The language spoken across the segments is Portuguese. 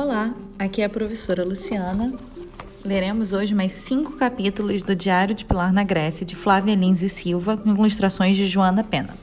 Olá, aqui é a professora Luciana. Leremos hoje mais cinco capítulos do Diário de Pilar na Grécia, de Flávia Lins e Silva, com ilustrações de Joana Pena.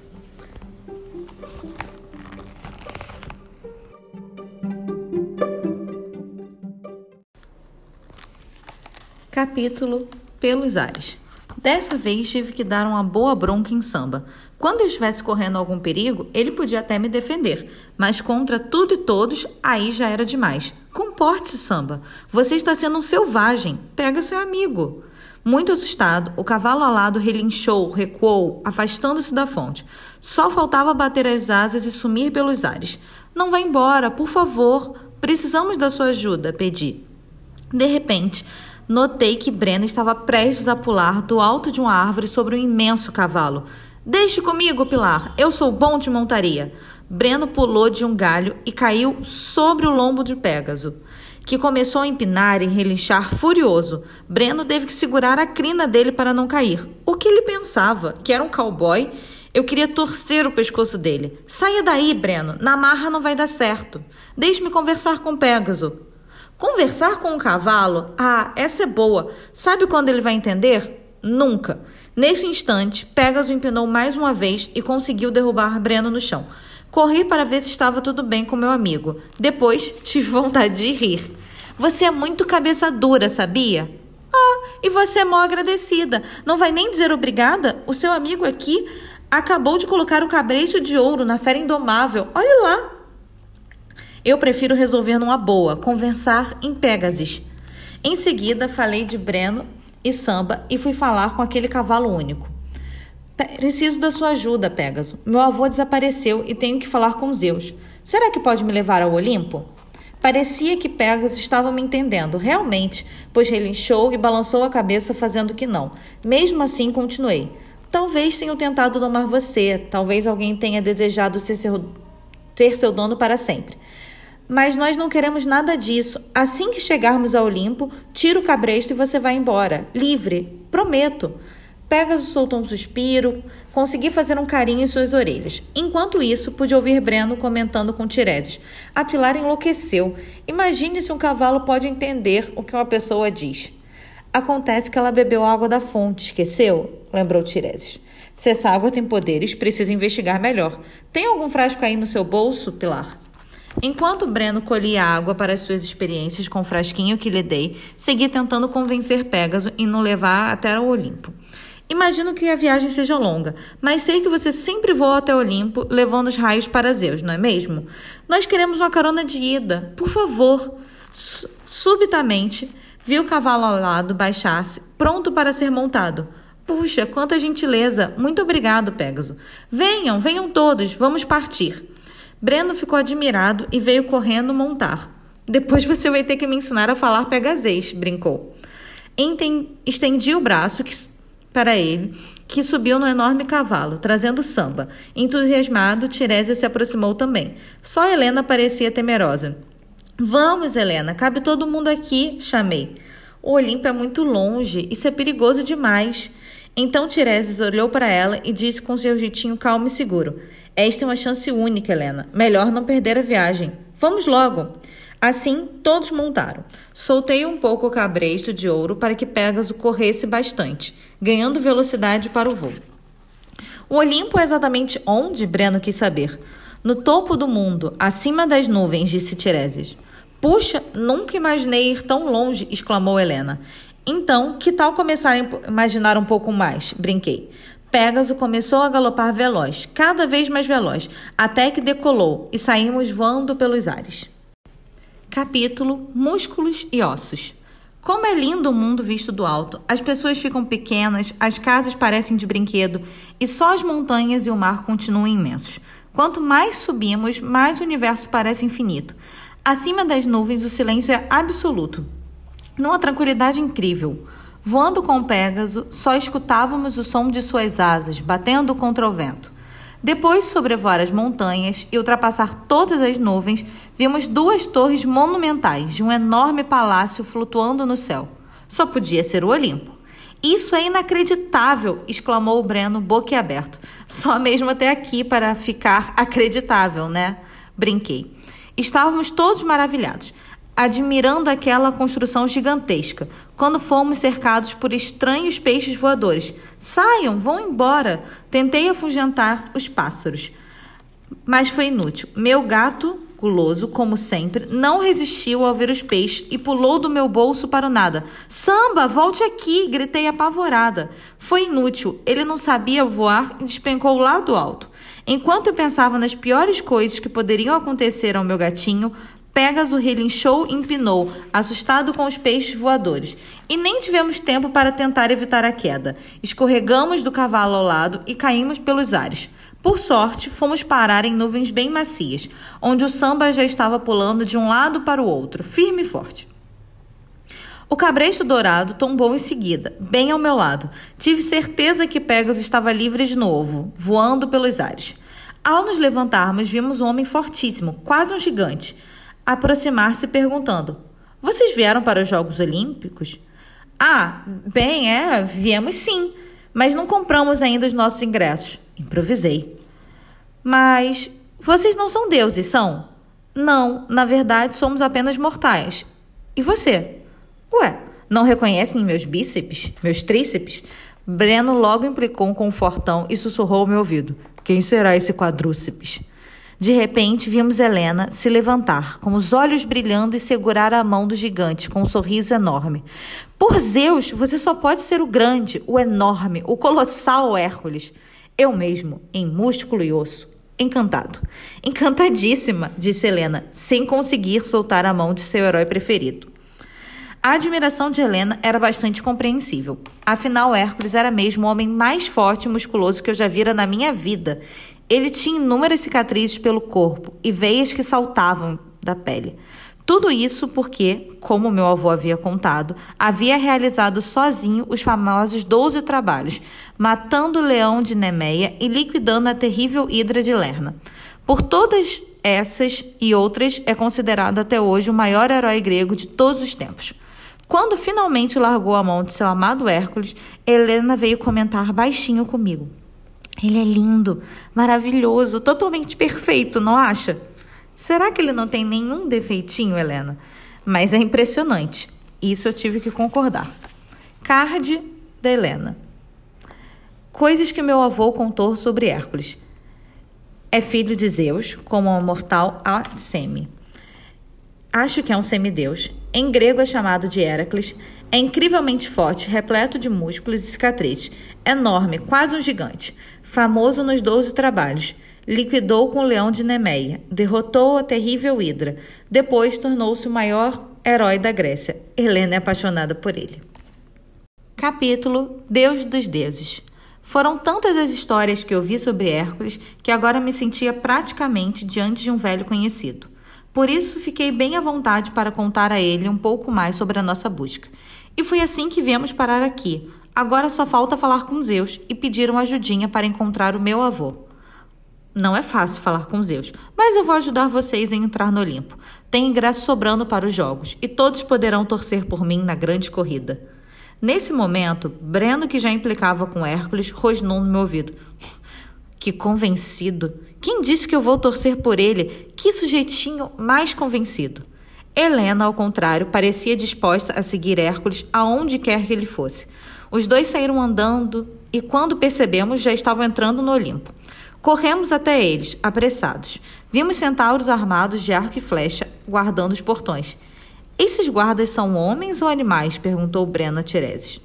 Capítulo Pelos Ares. Dessa vez tive que dar uma boa bronca em samba. Quando eu estivesse correndo algum perigo, ele podia até me defender, mas contra tudo e todos, aí já era demais. Comporte-se, samba. Você está sendo um selvagem. Pega seu amigo. Muito assustado, o cavalo alado relinchou, recuou, afastando-se da fonte. Só faltava bater as asas e sumir pelos ares. Não vá embora, por favor. Precisamos da sua ajuda, pedi. De repente, Notei que Breno estava prestes a pular do alto de uma árvore sobre um imenso cavalo. Deixe comigo, Pilar, eu sou bom de montaria. Breno pulou de um galho e caiu sobre o lombo de Pégaso, que começou a empinar e relinchar furioso. Breno teve que segurar a crina dele para não cair. O que ele pensava? Que era um cowboy? Eu queria torcer o pescoço dele. Saia daí, Breno. Na marra não vai dar certo. Deixe-me conversar com Pégaso. Conversar com um cavalo? Ah, essa é boa. Sabe quando ele vai entender? Nunca. Neste instante, Pegasus empinou mais uma vez e conseguiu derrubar Breno no chão. Corri para ver se estava tudo bem com meu amigo. Depois, tive vontade de rir. Você é muito cabeça dura, sabia? Ah, e você é mó agradecida. Não vai nem dizer obrigada? O seu amigo aqui acabou de colocar o cabresto de ouro na fera indomável. Olhe lá. Eu prefiro resolver numa boa, conversar em Pegasus. Em seguida, falei de Breno e Samba e fui falar com aquele cavalo único. Preciso da sua ajuda, Pegasus. Meu avô desapareceu e tenho que falar com Zeus. Será que pode me levar ao Olimpo? Parecia que Pegasus estava me entendendo, realmente, pois relinchou e balançou a cabeça fazendo que não. Mesmo assim, continuei. Talvez tenham tentado domar você, talvez alguém tenha desejado ser seu, ter seu dono para sempre. Mas nós não queremos nada disso. Assim que chegarmos ao Olimpo, tira o cabresto e você vai embora. Livre. Prometo. Pegasus soltou um suspiro, consegui fazer um carinho em suas orelhas. Enquanto isso, pude ouvir Breno comentando com Tireses. A Pilar enlouqueceu. Imagine se um cavalo pode entender o que uma pessoa diz. Acontece que ela bebeu água da fonte, esqueceu? Lembrou Tireses. Se essa água tem poderes, precisa investigar melhor. Tem algum frasco aí no seu bolso, Pilar? Enquanto Breno colhia água para as suas experiências com o frasquinho que lhe dei, segui tentando convencer Pégaso em não levar até o Olimpo. Imagino que a viagem seja longa, mas sei que você sempre voa até o Olimpo levando os raios para Zeus, não é mesmo? Nós queremos uma carona de ida, por favor. Subitamente, vi o cavalo ao lado baixar-se, pronto para ser montado. Puxa, quanta gentileza! Muito obrigado, Pégaso. Venham, venham todos, vamos partir. Breno ficou admirado e veio correndo montar. Depois você vai ter que me ensinar a falar pegazês, brincou. Enten estendi o braço que, para ele, que subiu no enorme cavalo, trazendo samba. Entusiasmado, Tirésia se aproximou também. Só Helena parecia temerosa. Vamos, Helena, cabe todo mundo aqui, chamei. O Olimpo é muito longe, isso é perigoso demais. Então Tireses olhou para ela e disse com seu jeitinho calmo e seguro: Esta é uma chance única, Helena. Melhor não perder a viagem. Vamos logo. Assim, todos montaram. Soltei um pouco o cabresto de ouro para que Pégaso corresse bastante, ganhando velocidade para o voo. O Olimpo é exatamente onde? Breno quis saber. No topo do mundo, acima das nuvens, disse Tireses. Puxa, nunca imaginei ir tão longe, exclamou Helena. Então, que tal começar a imaginar um pouco mais? Brinquei. Pégaso começou a galopar veloz, cada vez mais veloz, até que decolou e saímos voando pelos ares. Capítulo Músculos e Ossos. Como é lindo o mundo visto do alto. As pessoas ficam pequenas, as casas parecem de brinquedo e só as montanhas e o mar continuam imensos. Quanto mais subimos, mais o universo parece infinito. Acima das nuvens, o silêncio é absoluto numa tranquilidade incrível. Voando com o Pégaso, só escutávamos o som de suas asas batendo contra o vento. Depois de sobrevoar as montanhas e ultrapassar todas as nuvens, vimos duas torres monumentais de um enorme palácio flutuando no céu. Só podia ser o Olimpo. Isso é inacreditável! exclamou o Breno, boquiaberto. Só mesmo até aqui para ficar acreditável, né? Brinquei. Estávamos todos maravilhados. Admirando aquela construção gigantesca, quando fomos cercados por estranhos peixes voadores. Saiam, vão embora! Tentei afugentar os pássaros, mas foi inútil. Meu gato, guloso, como sempre, não resistiu ao ver os peixes e pulou do meu bolso para o nada. Samba, volte aqui! gritei apavorada. Foi inútil, ele não sabia voar e despencou lá do alto. Enquanto eu pensava nas piores coisas que poderiam acontecer ao meu gatinho, Pégaso relinchou e empinou, assustado com os peixes voadores. E nem tivemos tempo para tentar evitar a queda. Escorregamos do cavalo ao lado e caímos pelos ares. Por sorte, fomos parar em nuvens bem macias, onde o samba já estava pulando de um lado para o outro, firme e forte. O cabresto dourado tombou em seguida, bem ao meu lado. Tive certeza que Pegasus estava livre de novo, voando pelos ares. Ao nos levantarmos, vimos um homem fortíssimo, quase um gigante aproximar-se perguntando: Vocês vieram para os Jogos Olímpicos? Ah, bem, é, viemos sim, mas não compramos ainda os nossos ingressos. Improvisei. Mas vocês não são deuses, são? Não, na verdade somos apenas mortais. E você? Ué, não reconhecem meus bíceps, meus tríceps? Breno logo implicou um fortão e sussurrou ao meu ouvido: Quem será esse quadrúceps? De repente, vimos Helena se levantar, com os olhos brilhando e segurar a mão do gigante com um sorriso enorme. Por Zeus, você só pode ser o grande, o enorme, o colossal Hércules. Eu mesmo, em músculo e osso. Encantado. Encantadíssima, disse Helena, sem conseguir soltar a mão de seu herói preferido. A admiração de Helena era bastante compreensível. Afinal, Hércules era mesmo o homem mais forte e musculoso que eu já vira na minha vida ele tinha inúmeras cicatrizes pelo corpo e veias que saltavam da pele. Tudo isso porque, como meu avô havia contado, havia realizado sozinho os famosos 12 trabalhos, matando o leão de Nemeia e liquidando a terrível hidra de Lerna. Por todas essas e outras, é considerado até hoje o maior herói grego de todos os tempos. Quando finalmente largou a mão de seu amado Hércules, Helena veio comentar baixinho comigo. Ele é lindo, maravilhoso, totalmente perfeito, não acha? Será que ele não tem nenhum defeitinho, Helena? Mas é impressionante. Isso eu tive que concordar. Card da Helena. Coisas que meu avô contou sobre Hércules. É filho de Zeus, como o mortal Semi. Acho que é um semideus. Em grego é chamado de Heracles. É incrivelmente forte, repleto de músculos e cicatrizes. Enorme, quase um gigante famoso nos Doze Trabalhos. Liquidou com o leão de Nemeia, derrotou a terrível Hidra. Depois tornou-se o maior herói da Grécia. Helena é apaixonada por ele. Capítulo Deus dos Deuses. Foram tantas as histórias que eu vi sobre Hércules que agora me sentia praticamente diante de um velho conhecido. Por isso, fiquei bem à vontade para contar a ele um pouco mais sobre a nossa busca. E foi assim que viemos parar aqui, Agora só falta falar com Zeus e pedir uma ajudinha para encontrar o meu avô. Não é fácil falar com Zeus, mas eu vou ajudar vocês a entrar no Olimpo. Tem ingresso sobrando para os jogos e todos poderão torcer por mim na grande corrida. Nesse momento, Breno, que já implicava com Hércules, rosnou no meu ouvido. Que convencido! Quem disse que eu vou torcer por ele? Que sujeitinho mais convencido! Helena, ao contrário, parecia disposta a seguir Hércules aonde quer que ele fosse. Os dois saíram andando e, quando percebemos, já estavam entrando no Olimpo. Corremos até eles, apressados. Vimos centauros armados de arco e flecha guardando os portões. Esses guardas são homens ou animais? perguntou Breno a Tireses.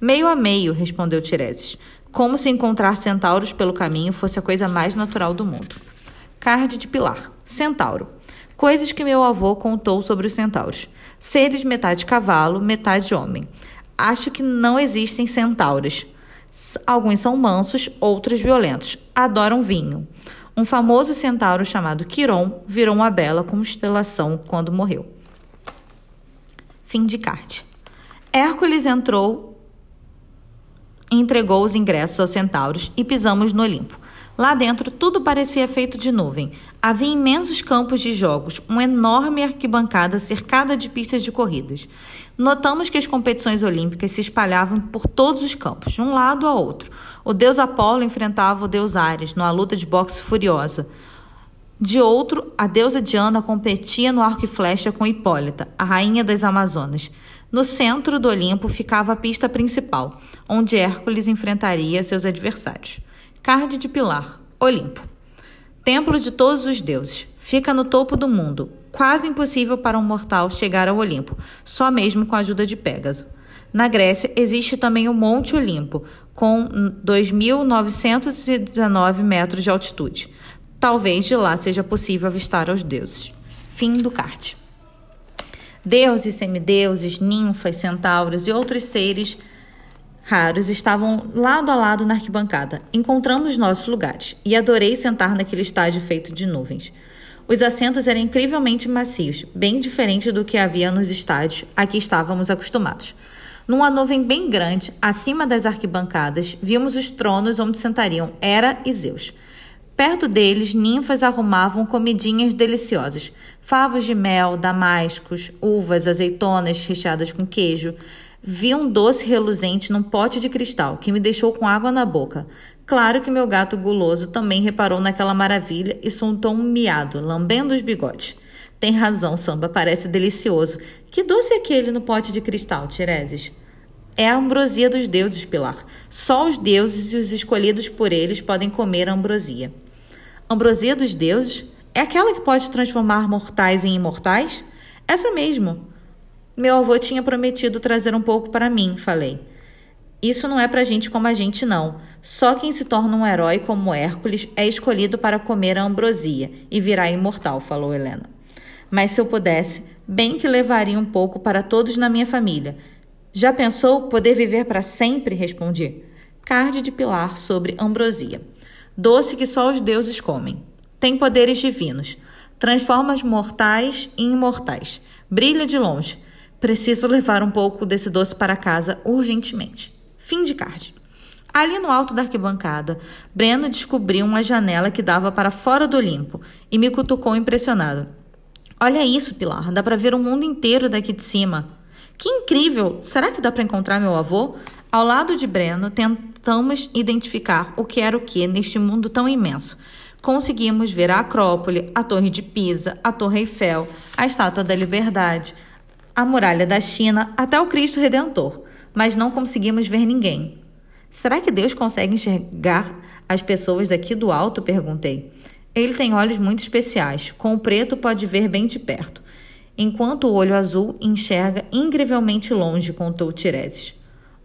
Meio a meio, respondeu Tireses. Como se encontrar centauros pelo caminho fosse a coisa mais natural do mundo. Card de Pilar. Centauro. Coisas que meu avô contou sobre os centauros. Seres metade cavalo, metade homem. Acho que não existem centauros. Alguns são mansos, outros violentos. Adoram vinho. Um famoso centauro chamado Quiron virou uma bela constelação quando morreu. Fim de carte. Hércules entrou entregou os ingressos aos centauros e pisamos no Olimpo. Lá dentro tudo parecia feito de nuvem. Havia imensos campos de jogos, uma enorme arquibancada cercada de pistas de corridas. Notamos que as competições olímpicas se espalhavam por todos os campos, de um lado a outro. O deus Apolo enfrentava o deus Ares numa luta de boxe furiosa. De outro, a deusa Diana competia no arco e flecha com Hipólita, a rainha das Amazonas. No centro do Olimpo ficava a pista principal, onde Hércules enfrentaria seus adversários. Carde de Pilar, Olimpo. Templo de todos os deuses. Fica no topo do mundo. Quase impossível para um mortal chegar ao Olimpo, só mesmo com a ajuda de Pégaso. Na Grécia existe também o Monte Olimpo, com 2.919 metros de altitude. Talvez de lá seja possível avistar os deuses. Fim do card. Deuses, semideuses, ninfas, centauros e outros seres raros estavam lado a lado na arquibancada. Encontramos nossos lugares e adorei sentar naquele estádio feito de nuvens. Os assentos eram incrivelmente macios, bem diferente do que havia nos estádios a que estávamos acostumados. Numa nuvem bem grande, acima das arquibancadas, vimos os tronos onde sentariam Hera e Zeus. Perto deles, ninfas arrumavam comidinhas deliciosas: favos de mel, damascos, uvas, azeitonas recheadas com queijo. Vi um doce reluzente num pote de cristal que me deixou com água na boca. Claro que meu gato guloso também reparou naquela maravilha e soltou um miado, lambendo os bigodes. Tem razão, samba, parece delicioso. Que doce é aquele no pote de cristal, Tireses? É a ambrosia dos deuses, Pilar. Só os deuses e os escolhidos por eles podem comer a ambrosia. Ambrosia dos deuses? É aquela que pode transformar mortais em imortais? Essa mesmo. Meu avô tinha prometido trazer um pouco para mim, falei. Isso não é para gente como a gente, não. Só quem se torna um herói como Hércules é escolhido para comer a ambrosia e virar imortal, falou Helena. Mas se eu pudesse, bem que levaria um pouco para todos na minha família. Já pensou poder viver para sempre? Respondi. Carde de Pilar sobre ambrosia doce que só os deuses comem. Tem poderes divinos. Transforma os mortais em imortais. Brilha de longe. Preciso levar um pouco desse doce para casa urgentemente. Fim de card. Ali no alto da arquibancada, Breno descobriu uma janela que dava para fora do Olimpo e me cutucou impressionado. Olha isso, Pilar, dá para ver o mundo inteiro daqui de cima. Que incrível! Será que dá para encontrar meu avô? Ao lado de Breno, tentamos identificar o que era o que neste mundo tão imenso. Conseguimos ver a Acrópole, a Torre de Pisa, a Torre Eiffel, a Estátua da Liberdade, a Muralha da China, até o Cristo Redentor, mas não conseguimos ver ninguém. Será que Deus consegue enxergar as pessoas aqui do alto? perguntei. Ele tem olhos muito especiais. Com o preto pode ver bem de perto, enquanto o olho azul enxerga incrivelmente longe, contou Tireses.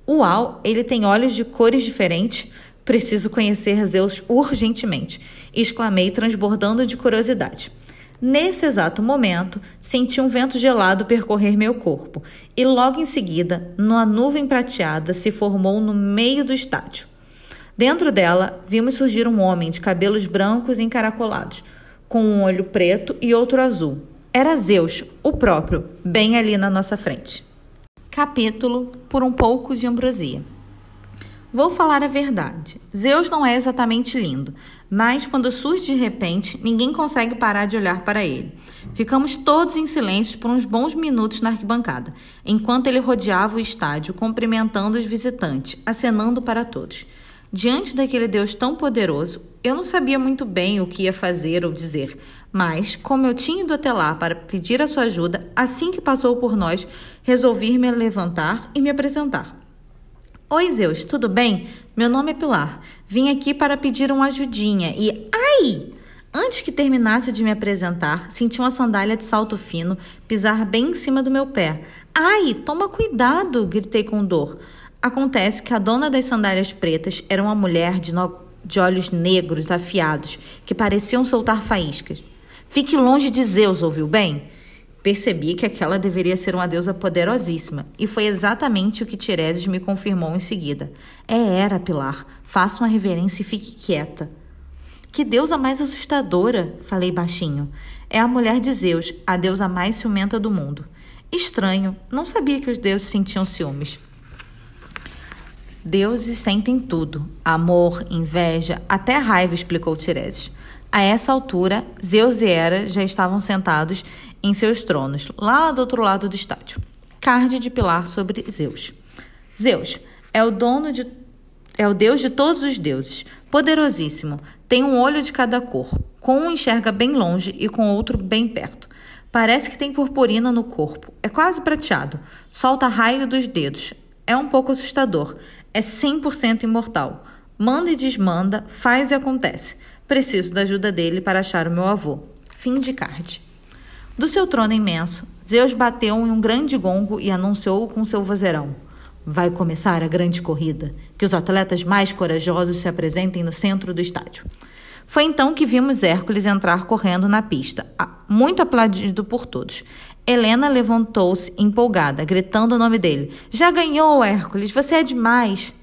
Uau, ele tem olhos de cores diferentes. Preciso conhecer Zeus urgentemente, exclamei, transbordando de curiosidade. Nesse exato momento, senti um vento gelado percorrer meu corpo e logo em seguida, uma nuvem prateada se formou no meio do estádio. Dentro dela, vimos surgir um homem de cabelos brancos encaracolados, com um olho preto e outro azul. Era Zeus, o próprio, bem ali na nossa frente capítulo por um pouco de ambrosia. Vou falar a verdade. Zeus não é exatamente lindo, mas quando surge de repente, ninguém consegue parar de olhar para ele. Ficamos todos em silêncio por uns bons minutos na arquibancada, enquanto ele rodeava o estádio, cumprimentando os visitantes, acenando para todos. Diante daquele Deus tão poderoso, eu não sabia muito bem o que ia fazer ou dizer, mas, como eu tinha ido até lá para pedir a sua ajuda, assim que passou por nós, resolvi me levantar e me apresentar. Oi, Zeus, tudo bem? Meu nome é Pilar. Vim aqui para pedir uma ajudinha e. Ai! Antes que terminasse de me apresentar, senti uma sandália de salto fino pisar bem em cima do meu pé. Ai, toma cuidado! gritei com dor. Acontece que a dona das sandálias pretas era uma mulher de, no... de olhos negros afiados que pareciam soltar faíscas. Fique longe de Zeus, ouviu bem? Percebi que aquela deveria ser uma deusa poderosíssima, e foi exatamente o que Tireses me confirmou em seguida. É Hera, Pilar. Faça uma reverência e fique quieta. Que deusa mais assustadora, falei baixinho. É a mulher de Zeus, a deusa mais ciumenta do mundo. Estranho, não sabia que os deuses sentiam ciúmes. Deuses sentem tudo: amor, inveja, até raiva, explicou Tireses. A essa altura, Zeus e Hera já estavam sentados em seus tronos, lá do outro lado do estádio. Card de pilar sobre Zeus. Zeus é o dono de é o deus de todos os deuses, poderosíssimo, tem um olho de cada cor. Com um enxerga bem longe e com outro bem perto. Parece que tem purpurina no corpo. É quase prateado. Solta raio dos dedos. É um pouco assustador. É 100% imortal. Manda e desmanda, faz e acontece. Preciso da ajuda dele para achar o meu avô. Fim de card. Do seu trono imenso, Zeus bateu em um grande gongo e anunciou com seu vozeirão: Vai começar a grande corrida. Que os atletas mais corajosos se apresentem no centro do estádio. Foi então que vimos Hércules entrar correndo na pista, muito aplaudido por todos. Helena levantou-se empolgada, gritando o nome dele. Já ganhou, Hércules, você é demais.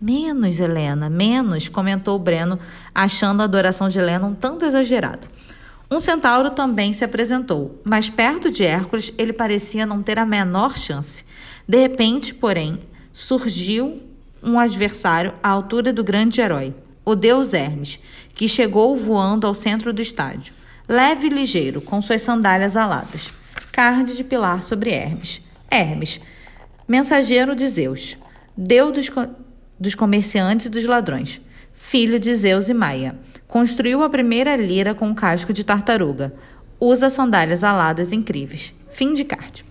Menos, Helena, menos, comentou Breno, achando a adoração de Helena um tanto exagerada. Um centauro também se apresentou, mas perto de Hércules ele parecia não ter a menor chance. De repente, porém, surgiu um adversário à altura do grande herói o deus Hermes, que chegou voando ao centro do estádio, leve e ligeiro, com suas sandálias aladas. Card de pilar sobre Hermes. Hermes, mensageiro de Zeus, deus dos, co dos comerciantes e dos ladrões, filho de Zeus e Maia. Construiu a primeira lira com casco de tartaruga. Usa sandálias aladas incríveis. Fim de card.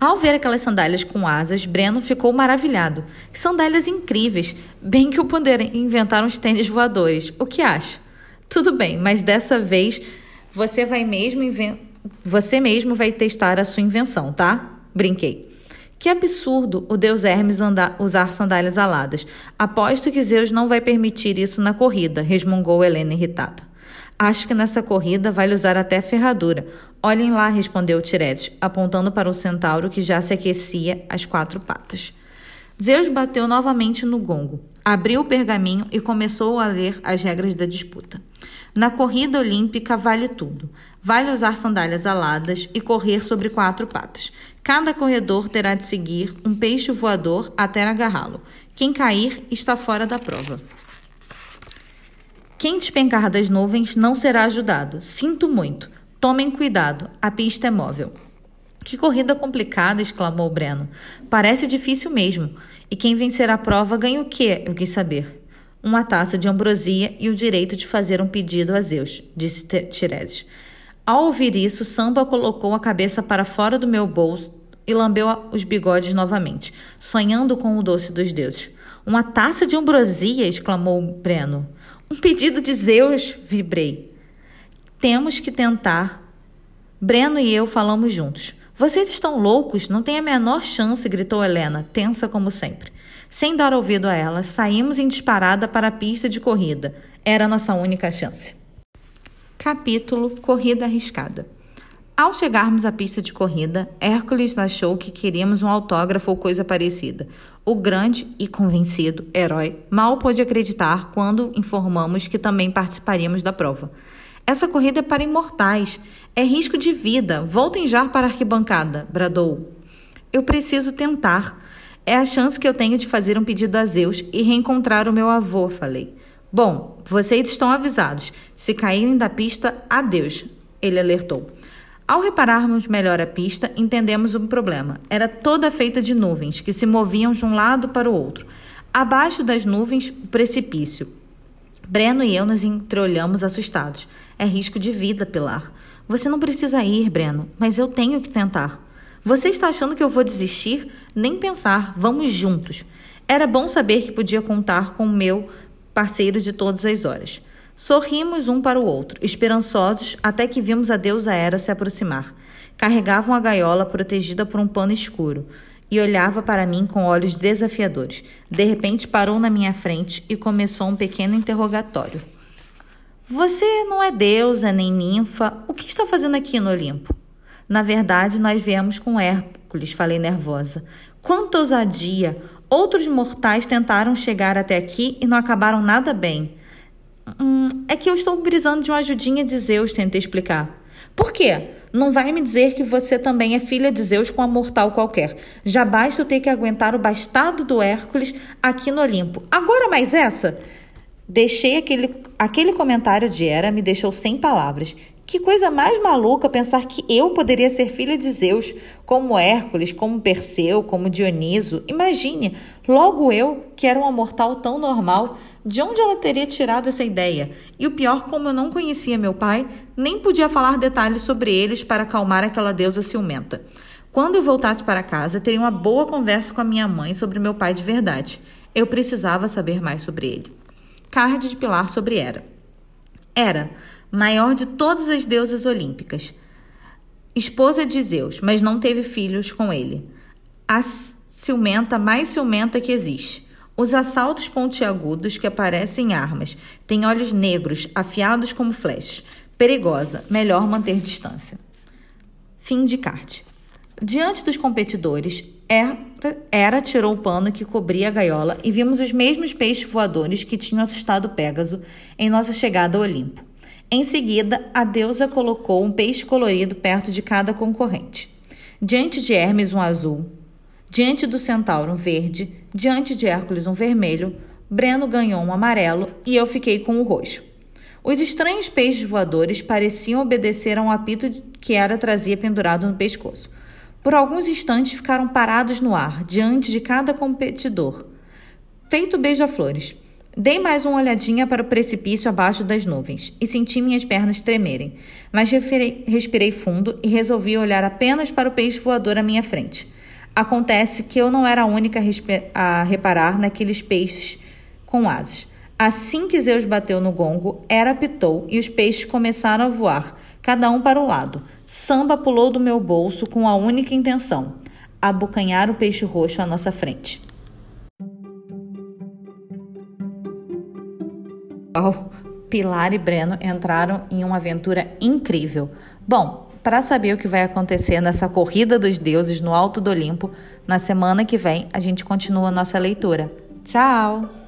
Ao ver aquelas sandálias com asas, Breno ficou maravilhado. Sandálias incríveis! Bem que o poderem inventar uns tênis voadores. O que acha? Tudo bem, mas dessa vez você vai mesmo você mesmo vai testar a sua invenção, tá? Brinquei. Que absurdo o deus Hermes andar, usar sandálias aladas. Aposto que Zeus não vai permitir isso na corrida, resmungou Helena irritada. Acho que nessa corrida vai usar até ferradura. Olhem lá, respondeu Tiretes, apontando para o centauro que já se aquecia às quatro patas. Zeus bateu novamente no gongo, abriu o pergaminho e começou a ler as regras da disputa. Na corrida olímpica vale tudo. Vale usar sandálias aladas e correr sobre quatro patas. Cada corredor terá de seguir um peixe voador até agarrá-lo. Quem cair está fora da prova. Quem despencar das nuvens não será ajudado. Sinto muito. Tomem cuidado, a pista é móvel. Que corrida complicada, exclamou Breno. Parece difícil mesmo. E quem vencer a prova ganha o quê? Eu quis saber. Uma taça de ambrosia e o direito de fazer um pedido a Zeus, disse Tireses. Ao ouvir isso, Samba colocou a cabeça para fora do meu bolso e lambeu os bigodes novamente, sonhando com o doce dos deuses. Uma taça de ambrosia! exclamou Breno. Um pedido de Zeus! vibrei. Temos que tentar. Breno e eu falamos juntos. Vocês estão loucos? Não tem a menor chance, gritou Helena, tensa como sempre. Sem dar ouvido a ela, saímos em disparada para a pista de corrida. Era nossa única chance. Capítulo Corrida Arriscada. Ao chegarmos à pista de corrida, Hércules achou que queríamos um autógrafo ou coisa parecida. O grande e convencido herói mal pôde acreditar quando informamos que também participaríamos da prova. Essa corrida é para imortais. É risco de vida. Voltem já para a arquibancada, bradou. Eu preciso tentar. É a chance que eu tenho de fazer um pedido a Zeus e reencontrar o meu avô, falei. Bom, vocês estão avisados. Se caírem da pista, adeus, ele alertou. Ao repararmos melhor a pista, entendemos o problema. Era toda feita de nuvens que se moviam de um lado para o outro. Abaixo das nuvens, o precipício. Breno e eu nos entreolhamos assustados. É risco de vida, Pilar. Você não precisa ir, Breno, mas eu tenho que tentar. Você está achando que eu vou desistir? Nem pensar, vamos juntos. Era bom saber que podia contar com o meu parceiro de todas as horas. Sorrimos um para o outro, esperançosos, até que vimos a deusa Hera se aproximar. Carregava uma gaiola protegida por um pano escuro e olhava para mim com olhos desafiadores. De repente parou na minha frente e começou um pequeno interrogatório. Você não é deusa nem ninfa. O que está fazendo aqui no Olimpo? Na verdade, nós viemos com Hércules, falei nervosa. Quanta ousadia! Outros mortais tentaram chegar até aqui e não acabaram nada bem. Hum, é que eu estou brisando de uma ajudinha de Zeus, tentei explicar. Por quê? Não vai me dizer que você também é filha de Zeus com uma mortal qualquer. Já basta eu ter que aguentar o bastardo do Hércules aqui no Olimpo. Agora mais essa? Deixei aquele, aquele comentário de Hera me deixou sem palavras. Que coisa mais maluca pensar que eu poderia ser filha de Zeus, como Hércules, como Perseu, como Dioniso. Imagine, logo eu, que era uma mortal tão normal, de onde ela teria tirado essa ideia? E o pior, como eu não conhecia meu pai, nem podia falar detalhes sobre eles para acalmar aquela deusa ciumenta. Quando eu voltasse para casa, teria uma boa conversa com a minha mãe sobre meu pai de verdade. Eu precisava saber mais sobre ele. Card de Pilar sobre Hera. Hera, maior de todas as deusas olímpicas, esposa de Zeus, mas não teve filhos com ele. A ciumenta mais ciumenta que existe. Os assaltos pontiagudos que parecem armas. Tem olhos negros, afiados como flechas. Perigosa, melhor manter distância. Fim de carte. Diante dos competidores, Hera tirou o pano que cobria a gaiola e vimos os mesmos peixes voadores que tinham assustado Pégaso em nossa chegada ao Olimpo. Em seguida, a deusa colocou um peixe colorido perto de cada concorrente. Diante de Hermes, um azul. Diante do centauro, um verde. Diante de Hércules, um vermelho. Breno ganhou um amarelo e eu fiquei com o roxo. Os estranhos peixes voadores pareciam obedecer a um apito que Hera trazia pendurado no pescoço. Por alguns instantes ficaram parados no ar, diante de cada competidor. Feito beija-flores. Dei mais uma olhadinha para o precipício abaixo das nuvens e senti minhas pernas tremerem, mas respirei fundo e resolvi olhar apenas para o peixe voador à minha frente. Acontece que eu não era a única a reparar naqueles peixes com asas. Assim que Zeus bateu no gongo, Hera pitou e os peixes começaram a voar, cada um para o lado. Samba pulou do meu bolso com a única intenção: abocanhar o peixe roxo à nossa frente. Pilar e Breno entraram em uma aventura incrível. Bom, para saber o que vai acontecer nessa corrida dos deuses no alto do Olimpo, na semana que vem a gente continua a nossa leitura. Tchau!